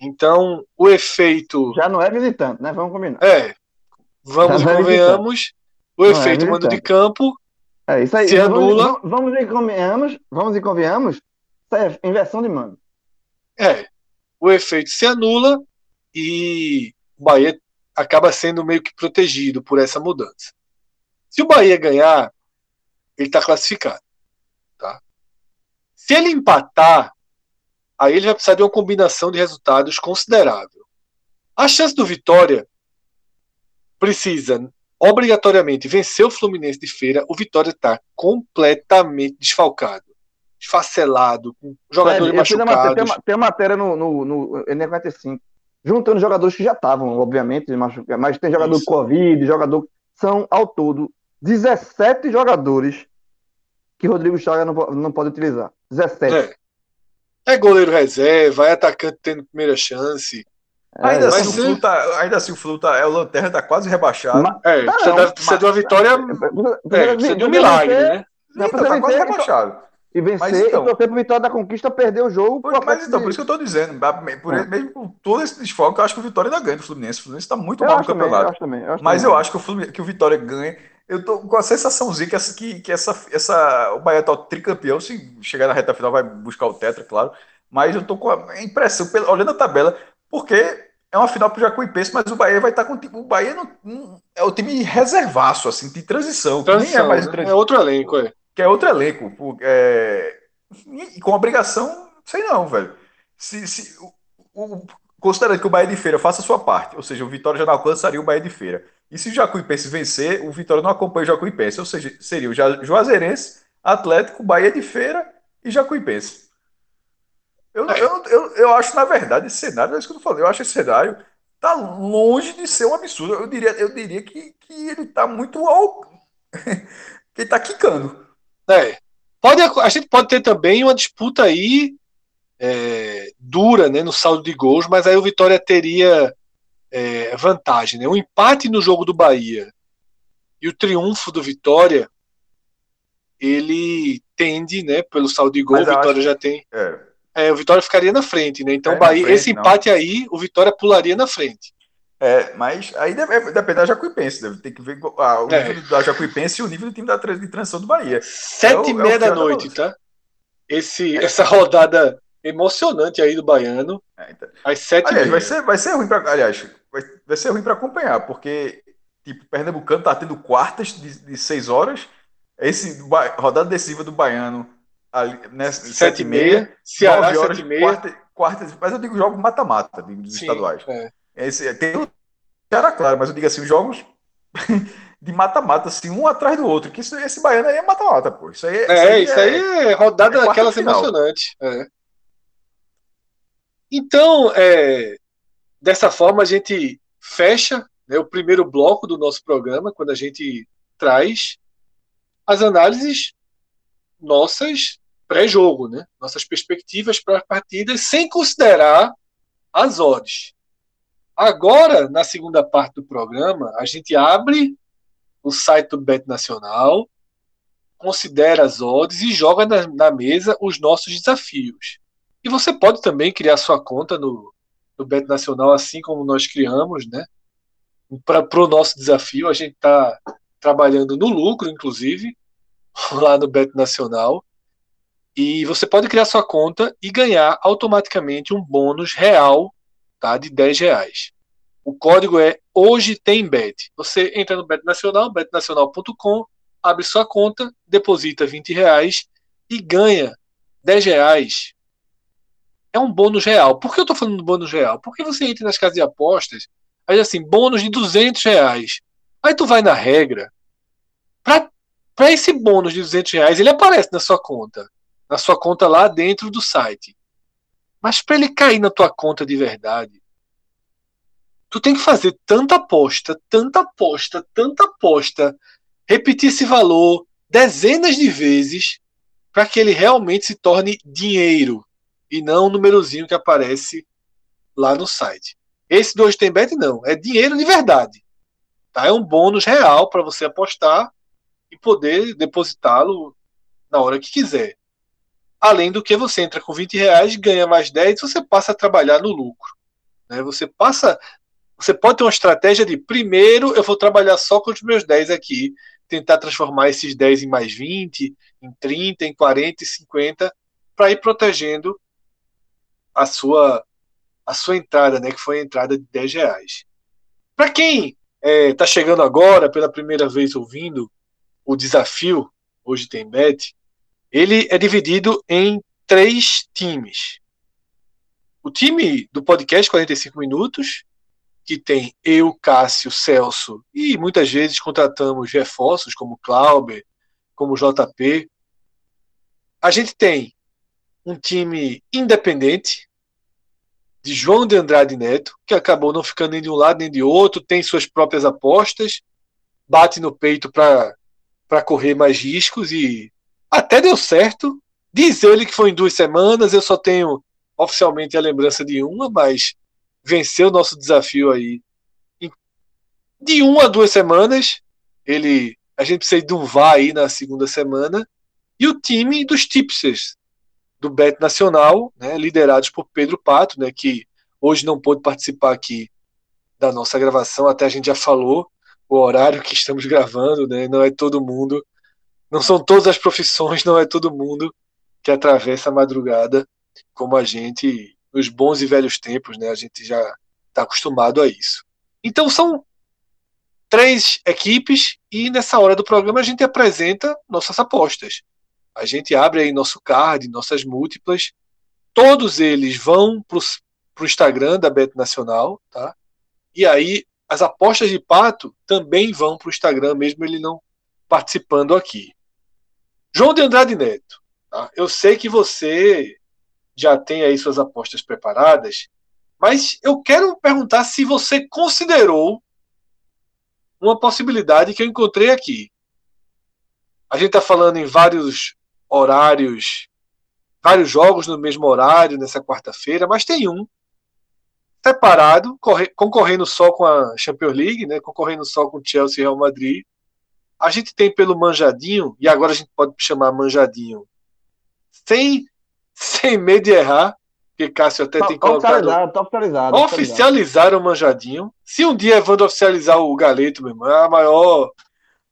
Então, o efeito. Já não é visitante, né? Vamos combinar. É. Vamos e é convenhamos. o não é efeito é mando de campo. É isso aí. Se anula. Vamos, vamos e convenhamos. Vamos e convenhamos. É inversão de mando. É. O efeito se anula e o Bahia acaba sendo meio que protegido por essa mudança. Se o Bahia ganhar, ele está classificado. Tá? Se ele empatar, aí ele vai precisar de uma combinação de resultados considerável. A chance do Vitória precisa obrigatoriamente vencer o Fluminense de feira. O Vitória está completamente desfalcado, esfacelado, com jogadores machucados. Tem, tem matéria no, no, no N45 juntando jogadores que já estavam, obviamente, mas tem jogador Isso. Covid, jogador. São, ao todo, 17 jogadores que Rodrigo Chaga não, não pode utilizar. 17. É. é goleiro reserva, é atacante tendo primeira chance. É, ainda, assim, o Flu tá, ainda assim, o Flu tá, é, o Lanterna tá quase rebaixado. Mas, é, tá, precisa, não, precisa de uma vitória. É, precisa de um milagre, né? Não, tá quase rebaixado e vencer mas, então, e torcer pro Vitória da Conquista perder o jogo. Por, mas então, de... por isso que eu tô dizendo, por, é. mesmo com todo esse desfoque, eu acho que o Vitória ainda ganha do Fluminense. O Fluminense tá muito eu mal no campeonato. Também, eu também, eu mas também. eu acho que o, Fluminense, que o Vitória ganha eu tô com a sensaçãozinha que, essa, que, que essa, essa, o Bahia tá o tricampeão, se chegar na reta final vai buscar o tetra, claro, mas eu tô com a impressão, olhando a tabela, porque é uma final pro Jacuipense, mas o Bahia vai estar tá com o Bahia não, não, é o time reservaço, assim, de transição, transição nem é mais né? transição, é outro elenco, é. Que é outro elenco, é, e com obrigação, sei não, velho. Se, se o, o, considerando que o Bahia de Feira faça a sua parte, ou seja, o Vitória já não alcançaria o Bahia de Feira. E se o Jacuipense vencer, o Vitória não acompanha o Jacuipense, ou seja, seria o Juazeirense, Atlético, Bahia de Feira e Jacuipense. Eu, é. eu, eu, eu acho, na verdade, esse cenário, é isso que eu falando, eu acho esse cenário tá longe de ser um absurdo. Eu diria, eu diria que, que ele tá muito ao... <laughs> que ele tá quicando. É. Pode, a gente pode ter também uma disputa aí é, dura né, no saldo de gols, mas aí o Vitória teria é, vantagem. Né? O empate no jogo do Bahia e o triunfo do Vitória, ele tende, né, pelo saldo de gol, o Vitória acho... já tem. É. É, o Vitória ficaria na frente, né? Então, é, Bahia, frente, esse empate não. aí, o Vitória pularia na frente. É, mas aí deve, é, depende da Jacuipense, deve ter que ver ah, o é. nível da Jacuipense e o nível do time da de transição do Bahia. Sete é e meia é da noite, da tá? Esse, essa rodada emocionante aí do Baiano. É, então. Às sete aliás, vai ser, vai ser ruim para aliás, vai, vai ser ruim para acompanhar, porque tipo, Pernambucano tá tendo quartas de, de seis horas. Esse rodada decisiva do Baiano ali, né, sete, e meia, Ceará horas, sete e meia. Quarta, quarta, mas eu digo jogo mata-mata dos Sim, estaduais. É. Esse, tem o Ceará, claro, mas eu digo assim, os jogos <laughs> de mata-mata, assim, um atrás do outro. Que isso, esse baiano aí é mata-mata, pô. Isso aí, é, isso aí, isso aí é, é rodada é daquelas emocionantes. É. Então, é, dessa forma, a gente fecha né, o primeiro bloco do nosso programa, quando a gente traz as análises nossas pré-jogo, né? nossas perspectivas para partidas, sem considerar as odds. Agora, na segunda parte do programa, a gente abre o site do Bet Nacional, considera as odds e joga na, na mesa os nossos desafios. E você pode também criar sua conta no, no Bet Nacional, assim como nós criamos, né? Para o nosso desafio, a gente está trabalhando no lucro, inclusive, <laughs> lá no Bet Nacional. E você pode criar sua conta e ganhar automaticamente um bônus real tá, de 10 reais. O código é Hoje Tem Bet. Você entra no Bet Nacional, betnacional.com, abre sua conta, deposita 20 reais e ganha 10 reais é um bônus real. Por que eu estou falando do bônus real? Porque você entra nas casas de apostas, aí assim, bônus de 200 reais. Aí tu vai na regra, para esse bônus de 200 reais, ele aparece na sua conta. Na sua conta lá dentro do site. Mas para ele cair na tua conta de verdade, tu tem que fazer tanta aposta, tanta aposta, tanta aposta, repetir esse valor dezenas de vezes para que ele realmente se torne dinheiro e não o númerozinho que aparece lá no site. Esse do tem bet não, é dinheiro de verdade. Tá? É um bônus real para você apostar e poder depositá-lo na hora que quiser. Além do que você entra com 20 reais, ganha mais 10, você passa a trabalhar no lucro. Né? Você passa. Você pode ter uma estratégia de primeiro eu vou trabalhar só com os meus 10 aqui, tentar transformar esses 10 em mais 20, em 30, em 40 e 50, para ir protegendo a sua a sua entrada, né, que foi a entrada de 10 reais. Para quem está é, tá chegando agora, pela primeira vez ouvindo o desafio, hoje tem bet, ele é dividido em três times. O time do podcast 45 Minutos, que tem eu, Cássio, Celso, e muitas vezes contratamos reforços como Clauber, como JP. A gente tem um time independente, de João de Andrade Neto, que acabou não ficando nem de um lado nem de outro, tem suas próprias apostas, bate no peito para correr mais riscos e até deu certo. Diz ele que foi em duas semanas, eu só tenho oficialmente a lembrança de uma, mas venceu o nosso desafio aí. De uma a duas semanas, ele a gente precisa de um vá aí na segunda semana. E o time dos tipsters, do Bet Nacional, né, liderados por Pedro Pato, né, que hoje não pôde participar aqui da nossa gravação, até a gente já falou o horário que estamos <laughs> gravando, né? Não é todo mundo, não são todas as profissões, não é todo mundo que atravessa a madrugada como a gente nos bons e velhos tempos, né? A gente já está acostumado a isso. Então são três equipes e nessa hora do programa a gente apresenta nossas apostas. A gente abre aí nosso card, nossas múltiplas. Todos eles vão para o Instagram da Beto Nacional, tá? E aí as apostas de Pato também vão para o Instagram, mesmo ele não participando aqui. João de Andrade Neto, tá? eu sei que você já tem aí suas apostas preparadas, mas eu quero perguntar se você considerou uma possibilidade que eu encontrei aqui. A gente está falando em vários horários, vários jogos no mesmo horário nessa quarta-feira, mas tem um separado, concorrendo só com a Champions League, né, concorrendo só com o Chelsea e Real Madrid. A gente tem pelo Manjadinho, e agora a gente pode chamar Manjadinho, sem, sem medo de errar, porque Cássio até tem colocado. Oficializado, tá oficializado. Oficializaram o Manjadinho. Se um dia Evandro oficializar o Galeto, meu irmão, é a maior.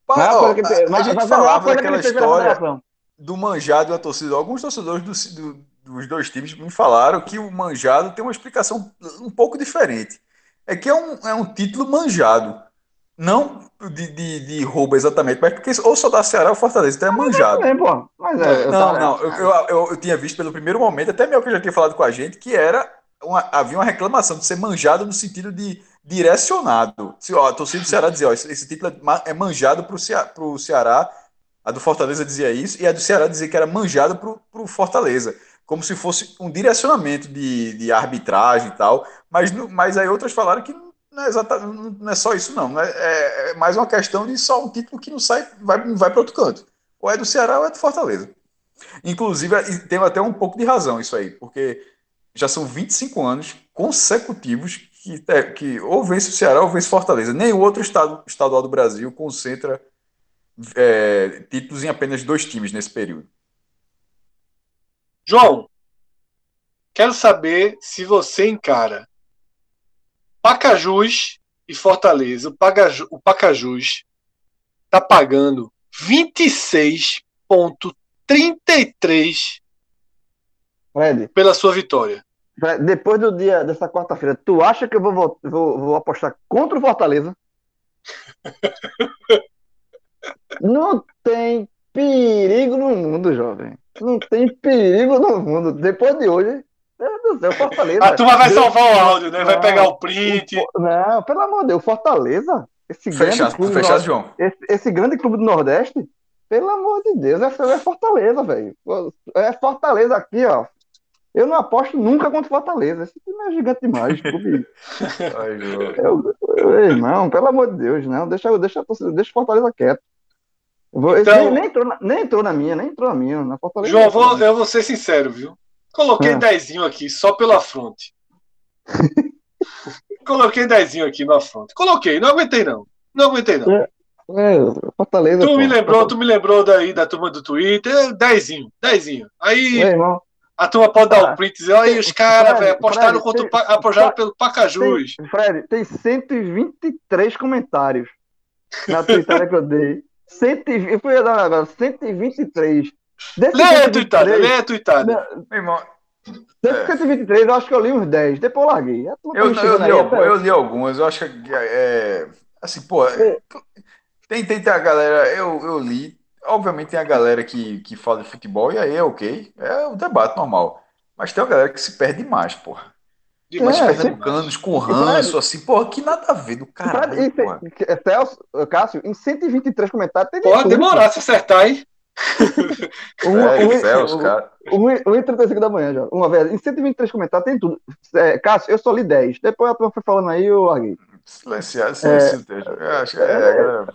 Mas, ó, a, a, gente falava daquela história do Manjado e a torcida. Alguns torcedores do, do, dos dois times me falaram que o Manjado tem uma explicação um pouco diferente. É que é um, é um título manjado. Não de, de, de, roubo exatamente, mas porque ou só da Ceará ou Fortaleza, então é manjado. É, pô. Mas é, não, tava... não, eu, eu, eu, eu, tinha visto pelo primeiro momento, até mesmo que eu já tinha falado com a gente, que era uma, havia uma reclamação de ser manjado no sentido de direcionado. Se, ó, a torcida do Ceará dizia, ó, esse, esse título é, é manjado para o Ceará, Ceará, a do Fortaleza dizia isso, e a do Ceará dizia que era manjado para o Fortaleza. Como se fosse um direcionamento de, de arbitragem e tal, mas, mas aí outras falaram que não é, exatamente, não é só isso, não. É, é, é, mais uma questão de só um título que não sai, vai, vai para outro canto. Ou é do Ceará ou é do Fortaleza. Inclusive, tem até um pouco de razão isso aí, porque já são 25 anos consecutivos que, é, que ou vence o Ceará ou vence Fortaleza. Nenhum outro estado estadual do Brasil concentra é, títulos em apenas dois times nesse período. João, quero saber se você encara Pacajus e Fortaleza, o, Pacaju, o Pacajus tá pagando 26,33 pela sua vitória. Fred, depois do dia dessa quarta-feira, tu acha que eu vou, vou, vou apostar contra o Fortaleza? <laughs> Não tem perigo no mundo, jovem. Não tem perigo no mundo. Depois de hoje, Deus do céu, Fortaleza. A turma vai salvar o áudio, né? Vai pegar o print. Não, pelo amor de Deus, Fortaleza. Esse grande fechado, clube fechado, João. Esse, esse, grande clube do Nordeste, pelo amor de Deus, essa é Fortaleza, velho. É Fortaleza aqui, ó. Eu não aposto nunca contra Fortaleza. Esse time é gigante demais. <laughs> Clube. Ai, eu, eu, não, pelo amor de Deus, não. Deixa, deixa, deixa Fortaleza quieto. Vou, então, nem, nem, entrou na, nem entrou na minha, nem entrou na minha. Na Fortaleza João, vou, eu vou ser sincero, viu? Coloquei ah. dezinho aqui só pela fronte. <laughs> Coloquei dezinho aqui na fronte. Coloquei, não aguentei não. Não aguentei não. É, é, Fortaleza. Tu pô. me lembrou, tu me lembrou daí da turma do Twitter, dezinho, dezinho. Aí é, a turma pode dar o um print e dizer, aí os caras, velho, apostaram, contra tem, apostaram pelo Pacajus. Tem, Fred, tem 123 comentários na Twitter que eu dei. 120, eu fui dar agora, 123 Desse lê a tuitada, lê a tuitada. Meu irmão. Desde é. 123, eu acho que eu li uns 10, depois eu larguei. Eu, eu, eu, li, algumas, eu li algumas, eu acho que é. Assim, pô. É. Tem, tem, tem a galera, eu, eu li. Obviamente tem a galera que, que fala de futebol, e aí é ok. É o debate normal. Mas tem a galera que se perde demais, porra. Demais é, pernambucanos com ranço, assim, porra, que nada a ver do caralho. Celso, Cássio, em 123 comentários. Pode demorar se acertar, hein? Um, é, um, céus, um, cara. 1h35 da manhã já. Uma vez, em 123 comentários tem tudo. É, Cássio, eu só li 10. Depois a turma foi falando aí, eu larguei. Silenciado, silenciado. É, eu acho que é, é,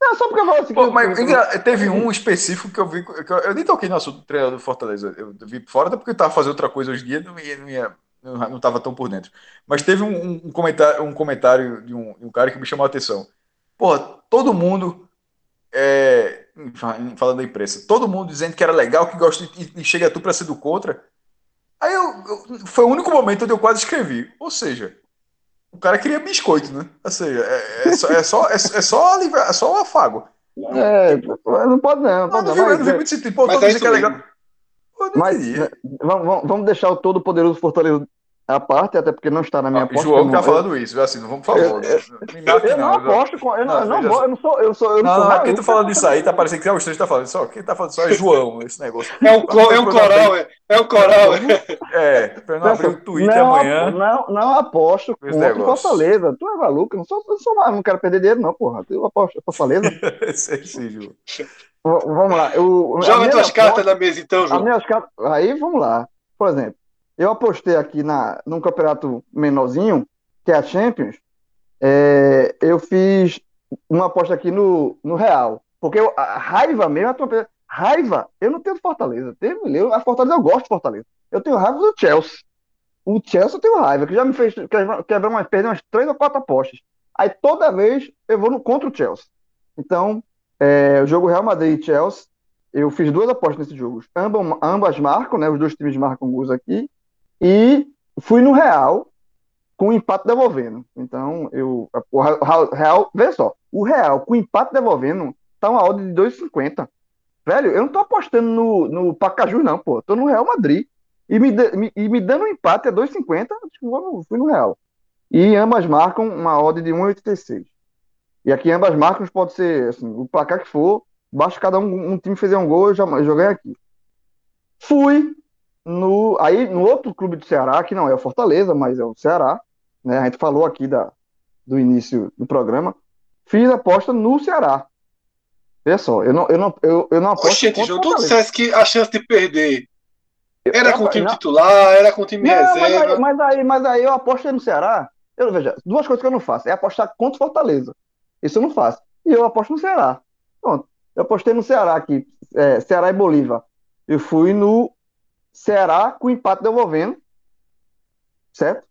Não, só porque eu falo assim. Pô, mas eu, teve um específico que eu vi. Que eu, eu, nem toquei no assunto do treinador do Fortaleza. Eu vi fora, até porque eu tava fazendo outra coisa hoje em dia, não ia, não ia não estava tão por dentro. Mas teve um, um, comentário, um comentário de um, um, cara que me chamou a atenção. Porra, todo mundo é, falando da imprensa, todo mundo dizendo que era legal, que gosta e, chega tu para ser do contra. Aí eu, eu, foi o único momento onde eu quase escrevi. Ou seja, O cara queria biscoito, né? Assim, é, é, só, é, só, é, é só, é só o afago. É, não pode não, não pode não. não, Mas, não vi muito sentido. Pô, Mas todo é que é legal. mas né, vamos- vamos deixar o todo poderoso Fortaleza à parte, até porque não está na minha Ah, aposta. João eu que não- tá falando isso, viu? Assim, não vamos, por favor. Me mate, Eu não aposto com. Eu não, Não, eu não eu não sou. Eu sou, eu não Não, sou não, é maluco. tu falando isso aí, tá parecendo que é o Estranho tá falando só. Quem tá falando só é João, esse negócio. É um, co- é um coral, é, é um coral. É, pra eu não abrir o Twitter não, amanhã. Não, não aposto contra o negócio. Fortaleza. Tu é maluco? Eu não, sou, eu não, sou, maluco, não quero perder dinheiro, não, porra. Eu aposto Fortaleza. <laughs> Sei sim, João. Vamos lá. Eu, a Joga tuas cartas na mesa então, As João. minhas cartas. Aí vamos lá. Por exemplo, eu apostei aqui na, num campeonato menorzinho, que é a Champions. é, eu fiz uma aposta aqui no, no Real. Porque eu- a raiva mesmo, a tua- raiva, eu não tenho Fortaleza. Tenho, eu, a Fortaleza eu gosto de Fortaleza. Eu tenho raiva do Chelsea. O Chelsea eu tenho raiva, que já me fez quebrar umas, perder umas três ou quatro apostas. Aí toda vez eu vou no, contra o Chelsea. Então, é, o jogo Real Madrid e Chelsea, eu fiz duas apostas nesses jogos. Ambas, ambas marcam, né? Os dois times marcam gols aqui. E fui no Real com o empate devolvendo. Então, eu. O Real, veja só, o Real com empate devolvendo tá uma odd de 2,50. Velho, eu não tô apostando no, no Pacaju, não, pô. Tô no Real Madrid. E me, me- e me dando um empate a 2,50, acho que vou no- fui no Real. E ambas marcam uma odd de 1,86. E aqui ambas marcas pode ser assim, o placar que for, basta cada um, um time fazer um gol, eu já, ganho aqui. Fui no aí no outro clube do Ceará, que não é o Fortaleza, mas é o Ceará, né? A gente falou aqui da, do início do programa. Fiz aposta no Ceará. Veja só, eu não, eu não, eu, eu não aposto Oxente, João, tu dissesse que a chance de perder era com o time não, titular, era com o time não, mas reserva. aí, mas, aí, mas aí eu aposto no Ceará. Eu, veja, duas coisas que eu não faço. É apostar contra o Fortaleza. Isso eu não faço. E eu aposto no Ceará. Pronto. Eu apostei no Ceará aqui. é, Ceará e Bolívar. Eu fui no Ceará com empate devolvendo. Certo?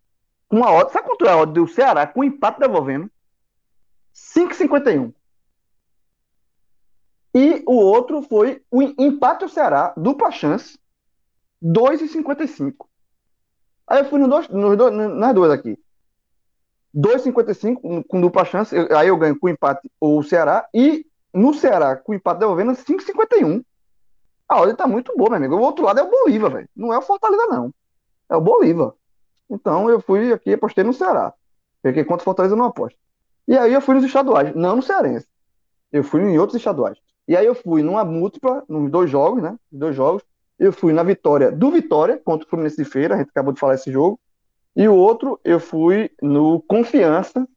Com a odd. Sabe quanto é a odd do Ceará com empate devolvendo? 5,51. E o outro foi o empate ao Ceará, dupla chance, 2,55. Aí eu fui no dois, nos dois, nas duas aqui. 2,55 com- dupla chance. aí eu ganho com empate o Ceará. E no Ceará, com empate devolvendo, 5,51. A ordem tá muito boa, meu amigo. O outro lado é o Bolívar, velho. Não é o Fortaleza, não. É o Bolívar. Então eu fui aqui e apostei no Ceará. Porque contra o Fortaleza eu não aposto. E aí eu fui nos estaduais, não no Cearense. Eu fui em outros estaduais. E aí eu fui numa múltipla, nos dois jogos, né? Dois jogos. Eu fui na vitória do Vitória contra o Fluminense de Feira, a gente acabou de falar esse jogo. E o outro, eu fui no Confiança,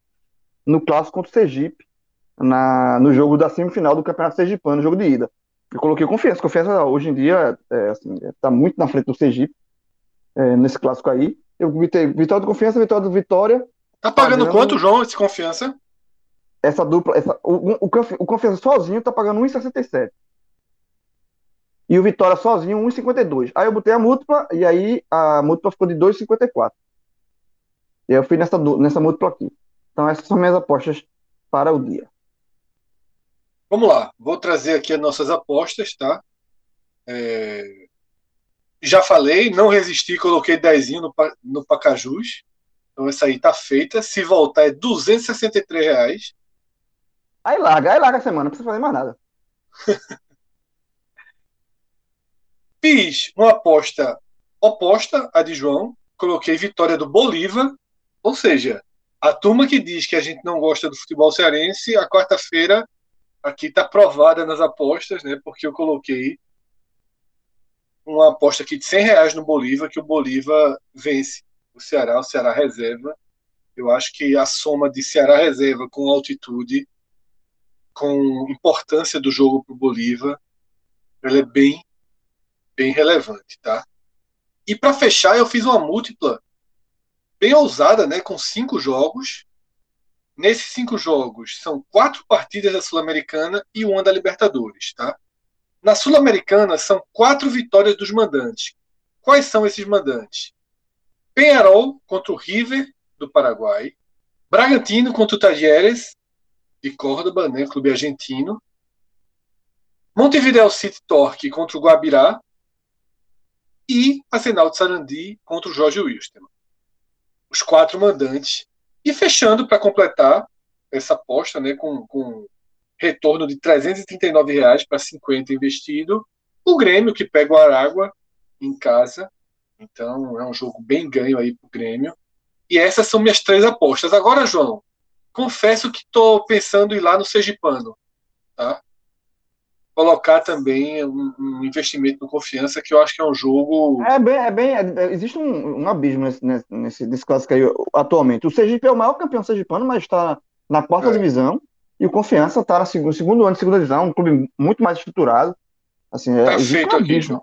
no clássico contra o Sergipe, na, no jogo da semifinal do Campeonato Sergipano, no jogo de ida. Eu coloquei Confiança. Confiança hoje em dia é, assim, tá muito na frente do Sergipe, é, nesse clássico aí. Eu vitei vitória do Confiança, vitória do Vitória. Tá pagando pagando- quanto, João, esse confiança? Essa dupla, essa, o, o, o Confiança sozinho tá pagando 1,67. E o Vitória sozinho 1,52. Aí eu botei a múltipla e aí a múltipla ficou de 2,54. E aí eu fui nessa, nessa múltipla aqui. Então essas são minhas apostas para o dia. Vamos lá, vou trazer aqui as nossas apostas, tá? É, Já falei, não resisti, coloquei 10 no, no Pacajus. Então essa aí tá feita. Se voltar é 263 reais. Aí larga, aí larga a semana, não precisa fazer mais nada. <laughs> Fiz uma aposta oposta à de João. Coloquei vitória do Bolívar. Ou seja, a turma que diz que a gente não gosta do futebol cearense, a quarta-feira aqui está provada nas apostas, né? Porque eu coloquei uma aposta aqui de 100 reais no Bolívar, que o Bolívar vence o Ceará, o Ceará reserva. Eu acho que a soma de Ceará reserva com altitude, com importância do jogo para o Bolívar, ela é bem, bem relevante, tá? E para fechar, eu fiz uma múltipla bem ousada, né? Com cinco jogos. Nesses cinco jogos, são quatro partidas da Sul-Americana e uma da Libertadores, tá? Na Sul-Americana, são quatro vitórias dos mandantes. Quais são esses mandantes? Penharol contra o River, do Paraguai. Bragantino contra o Tajeres, de Córdoba, né? Clube argentino. Montevideo City Torque contra o Guabirá. E Arsenal de Sarandi contra o Jorge Wilstermann. Os quatro mandantes E fechando para completar essa aposta, né, com, com retorno de 339 reais para 50 investido, o Grêmio que pega o Aragua em casa. Então é um jogo bem ganho aí para o Grêmio. E essas são minhas três apostas. Agora, João, confesso que estou pensando em ir lá no Sergipano, tá? Colocar também um, um, investimento no confiança, que eu acho que é um jogo. É bem, é bem. É, existe um, um abismo nesse, nesse, nesse clássico aí atualmente. O Sergipe é o maior campeão sergipano, mas está na quarta é. divisão. E o Confiança está no segundo, segundo ano de segunda divisão, um clube muito mais estruturado. Assim, é, tá feito um aqui, João.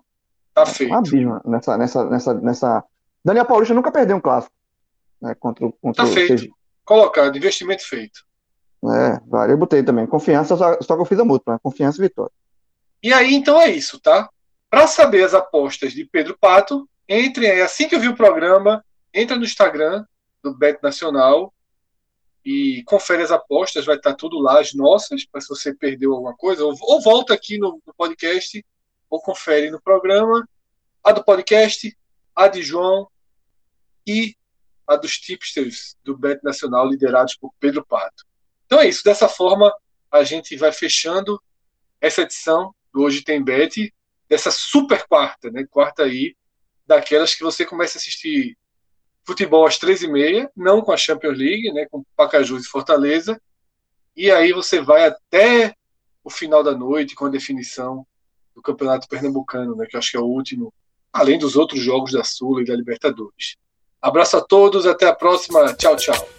Tá feito. Um abismo nessa, nessa, nessa, nessa. Daniel Paulista nunca perdeu um clássico. Né, contra, contra tá feito. Sergipe. Colocado, investimento feito. É, vale, eu botei também. Confiança, só, só que eu fiz a múltipla, né? Confiança e vitória. E aí, então é isso, tá? Para saber as apostas de Pedro Pato, entrem aí, assim que eu vi o programa, entra no Instagram do Bet Nacional e confere as apostas, vai estar tudo lá, as nossas, para se você perdeu alguma coisa, ou, ou volta aqui no, no, podcast, ou confere no programa, a do podcast, a de João e a dos tipsters do Bet Nacional, liderados por Pedro Pato. Então é isso, dessa forma a gente vai fechando essa edição do Hoje Tem Bet, dessa super quarta, né? Quarta aí, daquelas que você começa a assistir futebol às três e meia, não com a Champions League, né? Com Pacajus e Fortaleza, e aí você vai até o final da noite com a definição do Campeonato Pernambucano, né? Que acho que é o último, além dos outros jogos da Sula e da Libertadores. Abraço a todos, até a próxima. Tchau, tchau.